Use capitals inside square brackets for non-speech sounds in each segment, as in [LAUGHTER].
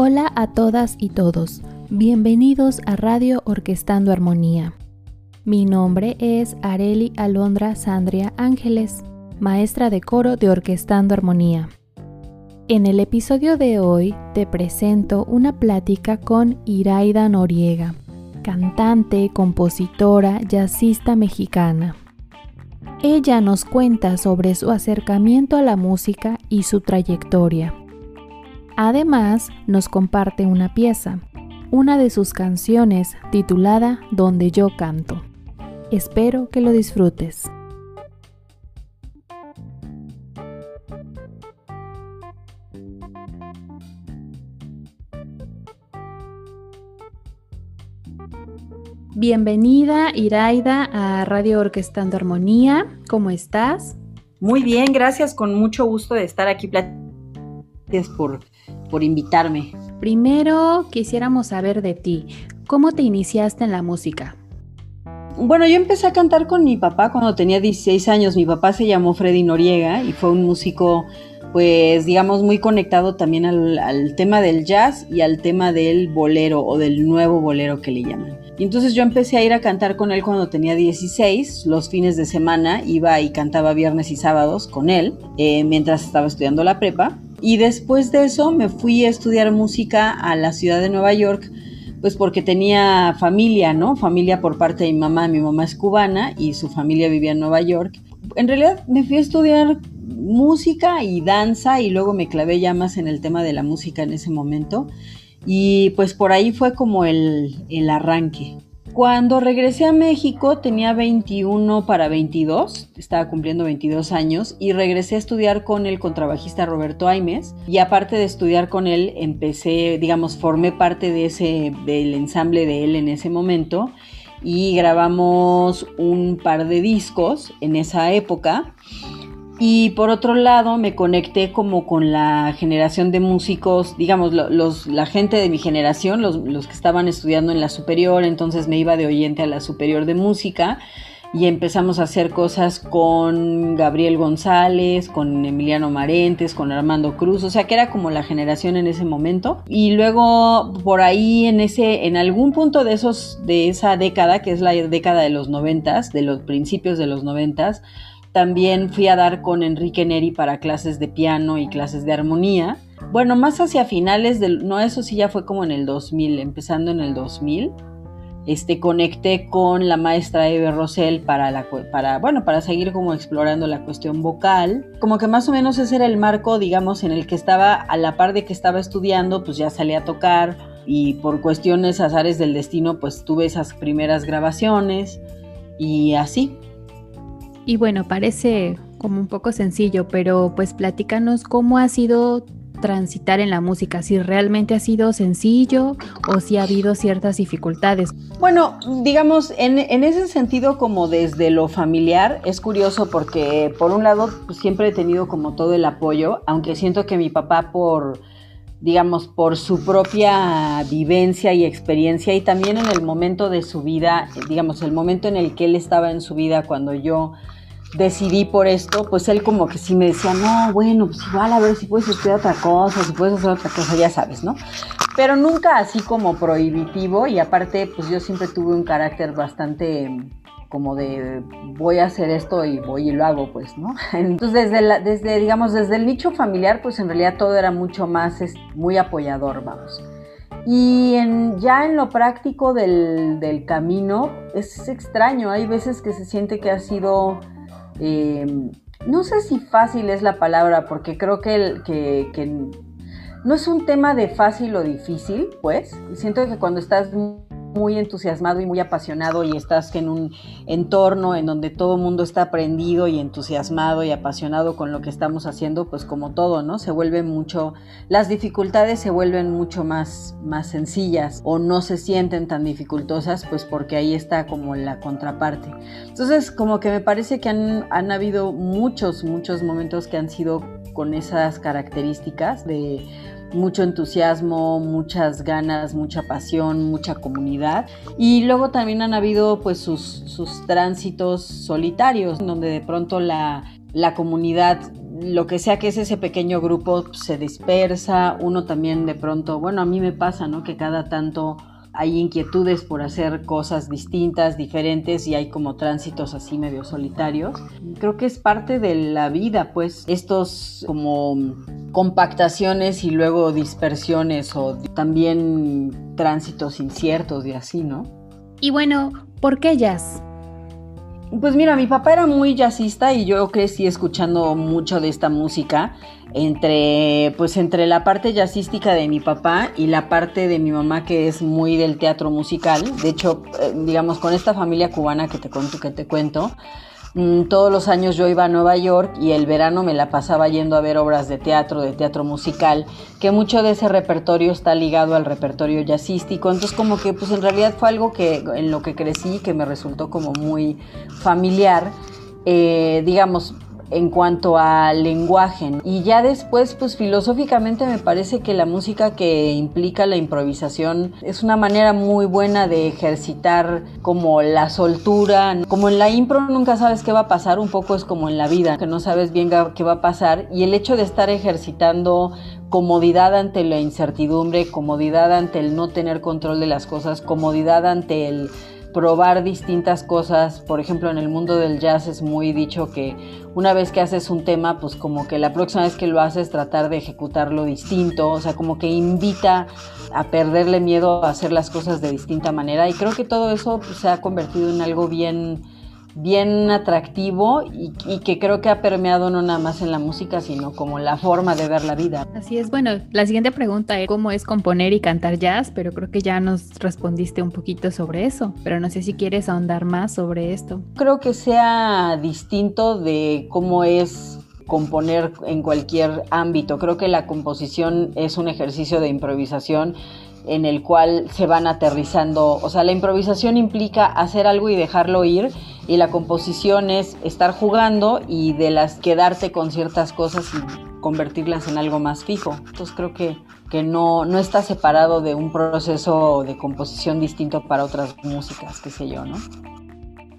Hola a todas y todos, bienvenidos a Radio Orquestando Armonía. Mi nombre es Areli Alondra Sandria Ángeles, maestra de coro de Orquestando Armonía. En el episodio de hoy te presento una plática con Iraida Noriega, cantante, compositora, jazzista mexicana. Ella nos cuenta sobre su acercamiento a la música y su trayectoria. Además, nos comparte una pieza, una de sus canciones titulada Donde yo canto. Espero que lo disfrutes. Bienvenida Iraida a Radio Orquestando Armonía. ¿Cómo estás? Muy bien, gracias, con mucho gusto de estar aquí. Gracias por, por invitarme. Primero quisiéramos saber de ti. ¿Cómo te iniciaste en la música? Bueno, yo empecé a cantar con mi papá cuando tenía 16 años. Mi papá se llamó Freddy Noriega y fue un músico, pues digamos, muy conectado también al, al tema del jazz y al tema del bolero o del nuevo bolero que le llaman. Y entonces yo empecé a ir a cantar con él cuando tenía 16, los fines de semana iba y cantaba viernes y sábados con él, eh, mientras estaba estudiando la prepa. Y después de eso me fui a estudiar música a la ciudad de Nueva York, pues porque tenía familia, ¿no? Familia por parte de mi mamá, mi mamá es cubana y su familia vivía en Nueva York. En realidad me fui a estudiar música y danza y luego me clavé ya más en el tema de la música en ese momento. Y pues por ahí fue como el, arranque. Cuando regresé a México tenía 21 para 22, estaba cumpliendo 22 años y regresé a estudiar con el contrabajista Roberto Aimes. Y aparte de estudiar con él empecé, digamos, formé parte de ese del ensamble de él en ese momento y grabamos un par de discos en esa época y por otro lado, me conecté como con la generación de músicos, digamos, los, la gente de mi generación, los, los, que estaban estudiando en la superior, entonces me iba de oyente a la superior de música y empezamos a hacer cosas con Gabriel González, con Emiliano Marentes, con Armando Cruz, o sea que era como la generación en ese momento. Y luego por ahí en ese, en algún punto de esos, de esa década, que es la década de los noventas, de los principios de los noventas, también fui a dar con Enrique Neri para clases de piano y clases de armonía. Bueno, más hacia finales del, no, eso sí ya fue como en el 2000, empezando en el 2000. Este, conecté con la maestra Eve Rosell para, la, para, bueno, para seguir como explorando la cuestión vocal. Como que más o menos ese era el marco, digamos, en el que estaba, a la par de que estaba estudiando, pues ya salí a tocar y por cuestiones azares del destino, pues tuve esas primeras grabaciones y así. Y bueno, parece como un poco sencillo, pero pues platícanos cómo ha sido transitar en la música, si realmente ha sido sencillo o si ha habido ciertas dificultades. Bueno, digamos, en, ese sentido como desde lo familiar, es curioso porque por un lado siempre he tenido como todo el apoyo, aunque siento que mi papá por digamos, por su propia vivencia y experiencia y también en el momento de su vida, digamos, el momento en el que él estaba en su vida cuando yo decidí por esto, pues él como que sí me decía, no, bueno, pues igual a ver si puedes estudiar otra cosa, si puedes hacer otra cosa, ya sabes, ¿no? Pero nunca así como prohibitivo y aparte, pues yo siempre tuve un carácter bastante como de voy a hacer esto y voy y lo hago, pues, ¿no? [LAUGHS] Entonces, desde, desde digamos, desde el nicho familiar, pues en realidad todo era mucho más, es, muy apoyador, vamos. Y ya en lo práctico del, del camino, es extraño, hay veces que se siente que ha sido Em, no sé si fácil es la palabra, porque creo que, que, no es un tema de fácil o difícil, pues. Siento que cuando estás muy entusiasmado y muy apasionado y estás en un entorno en donde todo el mundo está aprendido y entusiasmado y apasionado con lo que estamos haciendo, pues como todo, ¿no? Se vuelve mucho, las dificultades se vuelven mucho más, más sencillas o no se sienten tan dificultosas, pues porque ahí está como la contraparte. Entonces, como que me parece que han, han habido muchos, muchos momentos que han sido con esas características de mucho entusiasmo, muchas ganas, mucha pasión, mucha comunidad. Y luego también han habido pues sus, tránsitos solitarios, donde de pronto la, la comunidad lo que sea que es ese pequeño grupo se dispersa, uno también de pronto, bueno, a mí me pasa, ¿no? Que cada tanto hay inquietudes por hacer cosas distintas, diferentes y hay como tránsitos así medio solitarios. Creo que es parte de la vida, pues, estos como compactaciones y luego dispersiones o también tránsitos inciertos y así, ¿no? Y bueno, ¿por qué jazz? Pues mira, mi papá era muy jazzista y yo crecí escuchando mucho de esta música entre pues entre la parte jazzística de mi papá y la parte de mi mamá que es muy del teatro musical. De hecho, eh, digamos con esta familia cubana que te cuento que te cuento, Mm, todos los años yo iba a Nueva York y el verano me la pasaba yendo a ver obras de teatro, de teatro musical, que mucho de ese repertorio está ligado al repertorio jazzístico. Entonces como que pues en realidad fue algo que en lo que crecí que me resultó como muy familiar. Eh, digamos, en cuanto al lenguaje. Y ya después, pues filosóficamente me parece que la música que implica la improvisación es una manera muy buena de ejercitar como la soltura. Como en la impro nunca sabes qué va a pasar, un poco es como en la vida, que no sabes bien qué va a pasar. Y el hecho de estar ejercitando comodidad ante la incertidumbre, comodidad ante el no tener control de las cosas, comodidad ante el probar distintas cosas. Por ejemplo, en el mundo del jazz es muy dicho que una vez que haces un tema, pues como que la próxima vez que lo haces tratar de ejecutarlo distinto, o sea, como que invita a perderle miedo a hacer las cosas de distinta manera y creo que todo eso pues, se ha convertido en algo bien bien atractivo y, que creo que ha permeado no nada más en la música, sino como la forma de ver la vida. Así es, bueno, la siguiente pregunta es cómo es componer y cantar jazz, pero creo que ya nos respondiste un poquito sobre eso, pero no sé si quieres ahondar más sobre esto. Creo que sea distinto de cómo es componer en cualquier ámbito. Creo que la composición es un ejercicio de improvisación en el cual se van aterrizando, o sea, la improvisación implica hacer algo y dejarlo ir y la composición es estar jugando y de las quedarte con ciertas cosas y convertirlas en algo más fijo. Entonces creo que, que no, no está separado de un proceso de composición distinto para otras músicas, qué sé yo, ¿no?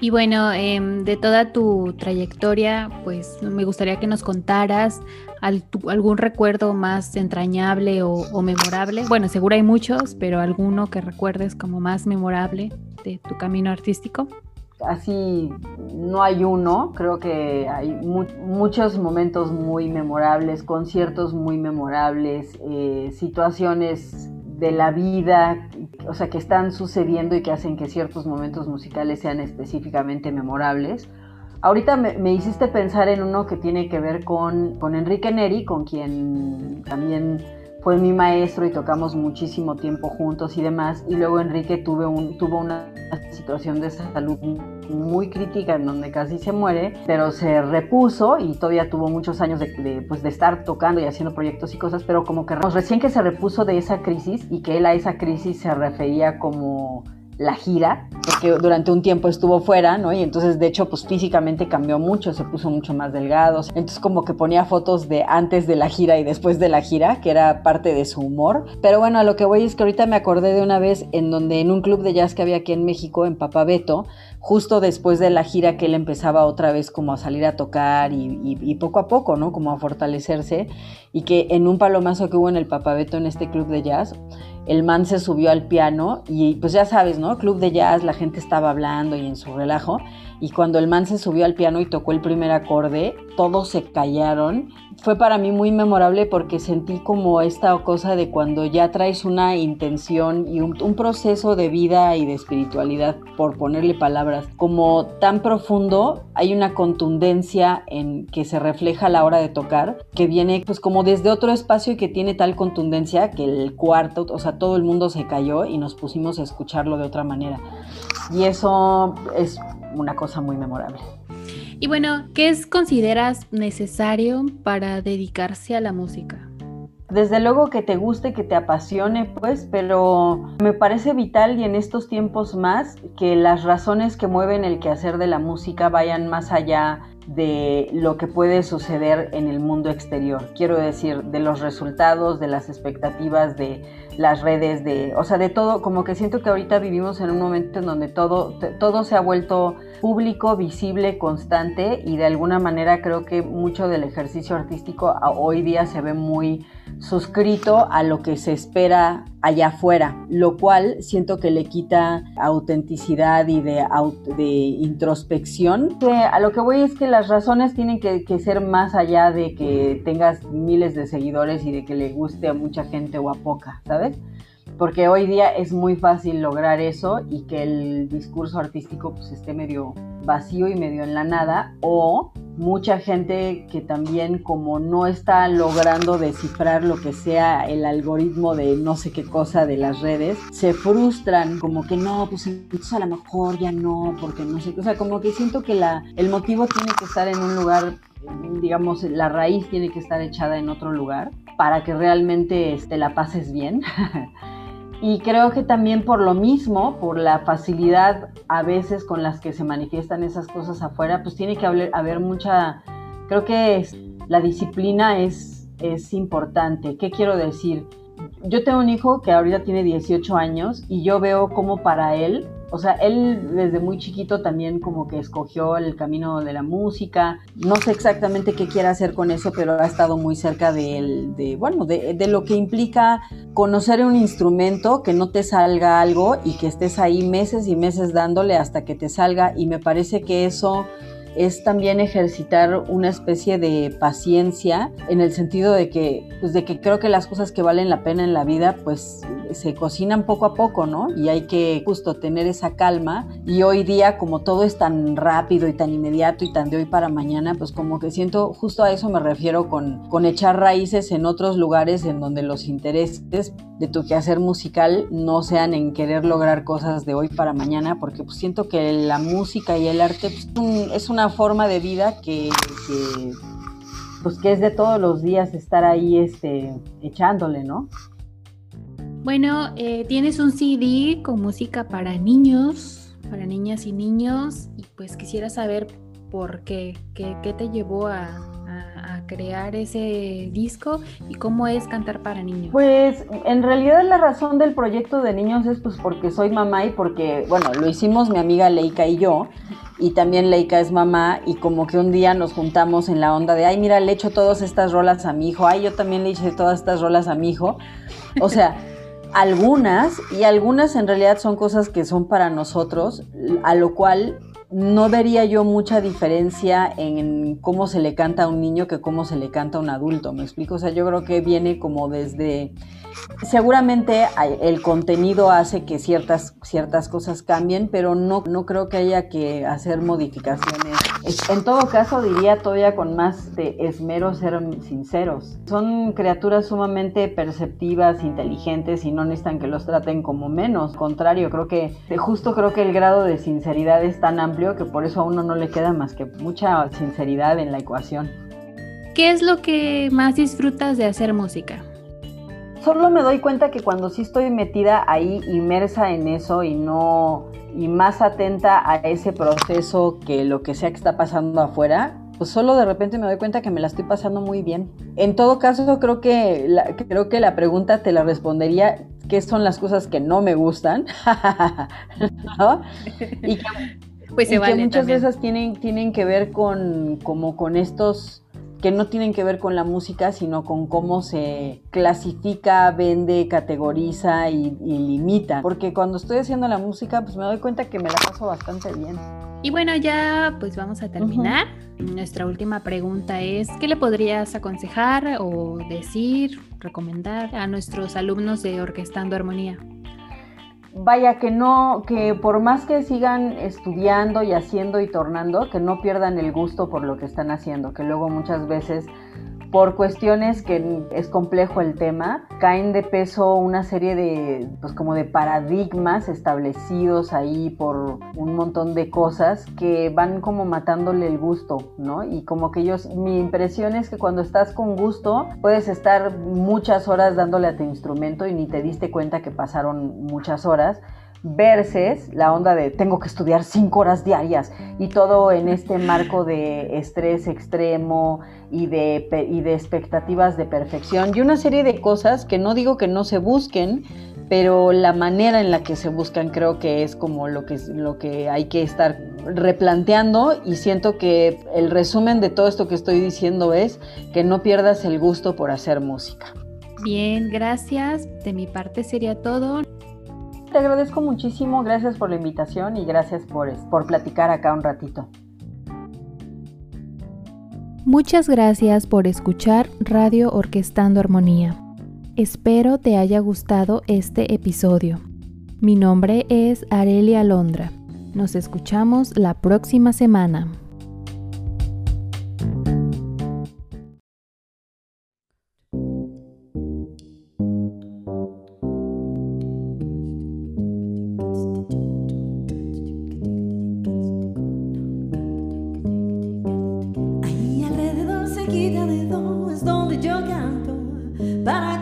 Y bueno, em, de toda tu trayectoria, pues me gustaría que nos contaras algún recuerdo más entrañable o, memorable. Bueno, seguro hay muchos, pero alguno que recuerdes como más memorable de tu camino artístico. Así no hay uno, creo que hay muchos momentos muy memorables, conciertos muy memorables, eh, situaciones de la vida, o sea, que están sucediendo y que hacen que ciertos momentos musicales sean específicamente memorables. Ahorita me, hiciste pensar en uno que tiene que ver con, con Enrique Neri, con quien también fue mi maestro y tocamos muchísimo tiempo juntos y demás. Y luego Enrique tuve un, tuvo una situación de salud muy crítica en donde casi se muere, pero se repuso y todavía tuvo muchos años de, pues de estar tocando y haciendo proyectos y cosas, pero como que recién que se repuso de esa crisis y que él a esa crisis se refería como la gira, porque durante un tiempo estuvo fuera, ¿no? Y entonces, de hecho, pues físicamente cambió mucho, se puso mucho más delgado. Entonces, como que ponía fotos de antes de la gira y después de la gira, que era parte de su humor. Pero bueno, a lo que voy es que ahorita me acordé de una vez en donde en un club de jazz que había aquí en México, en Papabeto, justo después de la gira que él empezaba otra vez como a salir a tocar y, poco a poco, ¿no? Como a fortalecerse. Y que en un palomazo que hubo en el Papabeto, en este club de jazz, el man se subió al piano y pues ya sabes, ¿no? Club de jazz, la gente estaba hablando y en su relajo. Y cuando el man se subió al piano y tocó el primer acorde, todos se callaron. Fue para mí muy memorable porque sentí como esta cosa de cuando ya traes una intención y un, proceso de vida y de espiritualidad, por ponerle palabras, como tan profundo, hay una contundencia en que se refleja a la hora de tocar, que viene pues como desde otro espacio y que tiene tal contundencia que el cuarto, o sea, todo el mundo se cayó y nos pusimos a escucharlo de otra manera. Y eso es una cosa muy memorable. Y bueno, ¿qué es, consideras necesario para dedicarse a la música? Desde luego que te guste, que te apasione, pues, pero me parece vital y en estos tiempos más que las razones que mueven el quehacer de la música vayan más allá de lo que puede suceder en el mundo exterior. Quiero decir, de los resultados, de las expectativas, de las redes, de, o sea, de todo, como que siento que ahorita vivimos en un momento en donde todo, todo se ha vuelto público, visible, constante y de alguna manera creo que mucho del ejercicio artístico hoy día se ve muy suscrito a lo que se espera allá afuera, lo cual siento que le quita autenticidad y de, de introspección. a lo que voy es que las razones tienen que, que, ser más allá de que tengas miles de seguidores y de que le guste a mucha gente o a poca, ¿sabes? Porque hoy día es muy fácil lograr eso y que el discurso artístico pues esté medio vacío y medio en la nada o mucha gente que también como no está logrando descifrar lo que sea el algoritmo de no sé qué cosa de las redes, se frustran como que no, pues entonces a lo mejor ya no, porque no sé, o sea, como que siento que la, el motivo tiene que estar en un lugar, digamos, la raíz tiene que estar echada en otro lugar para que realmente te este, la pases bien. [LAUGHS] Y creo que también por lo mismo, por la facilidad a veces con las que se manifiestan esas cosas afuera, pues tiene que haber, mucha, creo que la disciplina es, es importante. ¿Qué quiero decir? Yo tengo un hijo que ahorita tiene 18 años y yo veo como para él o sea, él desde muy chiquito también como que escogió el camino de la música. No sé exactamente qué quiere hacer con eso, pero ha estado muy cerca de, de bueno, de, de, lo que implica conocer un instrumento, que no te salga algo y que estés ahí meses y meses dándole hasta que te salga. Y me parece que eso es también ejercitar una especie de paciencia en el sentido de que, pues de que creo que las cosas que valen la pena en la vida, pues se cocinan poco a poco, ¿no? Y hay que justo tener esa calma. Y hoy día, como todo es tan rápido y tan inmediato y tan de hoy para mañana, pues como que siento, justo a eso me refiero con, con echar raíces en otros lugares en donde los intereses de tu quehacer musical no sean en querer lograr cosas de hoy para mañana, porque pues siento que la música y el arte pues, es una forma de vida que, pues que es de todos los días estar ahí este, echándole, ¿no? Bueno, eh, tienes un CD con música para niños, para niñas y niños, y pues quisiera saber por qué, qué, qué te llevó a, crear ese disco y cómo es cantar para niños? Pues en realidad la razón del proyecto de niños es pues porque soy mamá y porque, bueno, lo hicimos mi amiga Leica y yo y también Leica es mamá y como que un día nos juntamos en la onda de, ay, mira, le echo todas estas rolas a mi hijo, ay, yo también le eché todas estas rolas a mi hijo. O sea, [LAUGHS] algunas y algunas en realidad son cosas que son para nosotros, a lo cual no vería yo mucha diferencia en cómo se le canta a un niño que cómo se le canta a un adulto, ¿me explico? O sea, yo creo que viene como desde Seguramente el contenido hace que ciertas, ciertas cosas cambien, pero no, no creo que haya que hacer modificaciones. En todo caso, diría todavía con más de esmero ser sinceros. Son criaturas sumamente perceptivas, inteligentes y no necesitan que los traten como menos. Contrario, creo que justo creo que el grado de sinceridad es tan amplio que por eso a uno no le queda más que mucha sinceridad en la ecuación. ¿Qué es lo que más disfrutas de hacer música? Solo me doy cuenta que cuando sí estoy metida ahí, inmersa en eso y no, y más atenta a ese proceso que lo que sea que está pasando afuera, pues solo de repente me doy cuenta que me la estoy pasando muy bien. En todo caso, creo que la, creo que la pregunta te la respondería qué son las cosas que no me gustan, [LAUGHS] Y que, pues muchas de esas tienen, tienen que ver con, como con estos que no tienen que ver con la música, sino con cómo se clasifica, vende, categoriza y, limita. Porque cuando estoy haciendo la música, pues me doy cuenta que me la paso bastante bien. Y bueno, ya pues vamos a terminar. Nuestra última pregunta es, ¿qué le podrías aconsejar o decir, recomendar a nuestros alumnos de Orquestando Armonía? Vaya que no, que por más que sigan estudiando y haciendo y tornando, que no pierdan el gusto por lo que están haciendo, que luego muchas veces por cuestiones que es complejo el tema, caen de peso una serie de, pues como de paradigmas establecidos ahí por un montón de cosas que van como matándole el gusto, ¿no? Y como que ellos, mi impresión es que cuando estás con gusto, puedes estar muchas horas dándole a tu instrumento y ni te diste cuenta que pasaron muchas horas versus la onda de tengo que estudiar cinco horas diarias y todo en este marco de estrés extremo y de, y de expectativas de perfección y una serie de cosas que no digo que no se busquen, pero la manera en la que se buscan creo que es como lo que, lo que hay que estar replanteando y siento que el resumen de todo esto que estoy diciendo es que no pierdas el gusto por hacer música. Bien, gracias. De mi parte sería todo. Te agradezco muchísimo, gracias por la invitación y gracias por, por platicar acá un ratito. Muchas gracias por escuchar Radio Orquestando Armonía. Espero te haya gustado este episodio. Mi nombre es Arelia Alondra. Nos escuchamos la próxima semana. but I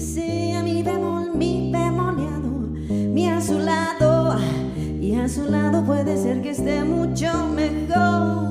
sea mi bemol, mi bemoleado, mi azulado. Y a su lado puede ser que esté mucho mejor.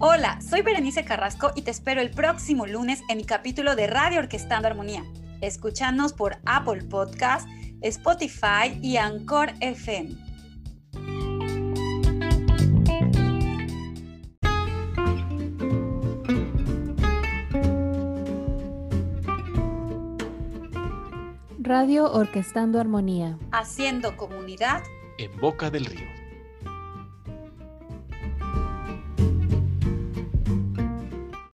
Hola, soy Berenice Carrasco y te espero el próximo lunes en mi capítulo de Radio Orquestando Armonía. Escúchanos por Apple Podcast, Spotify y Anchor FM. Radio Orquestando Armonía. Haciendo comunidad. En Boca del Río.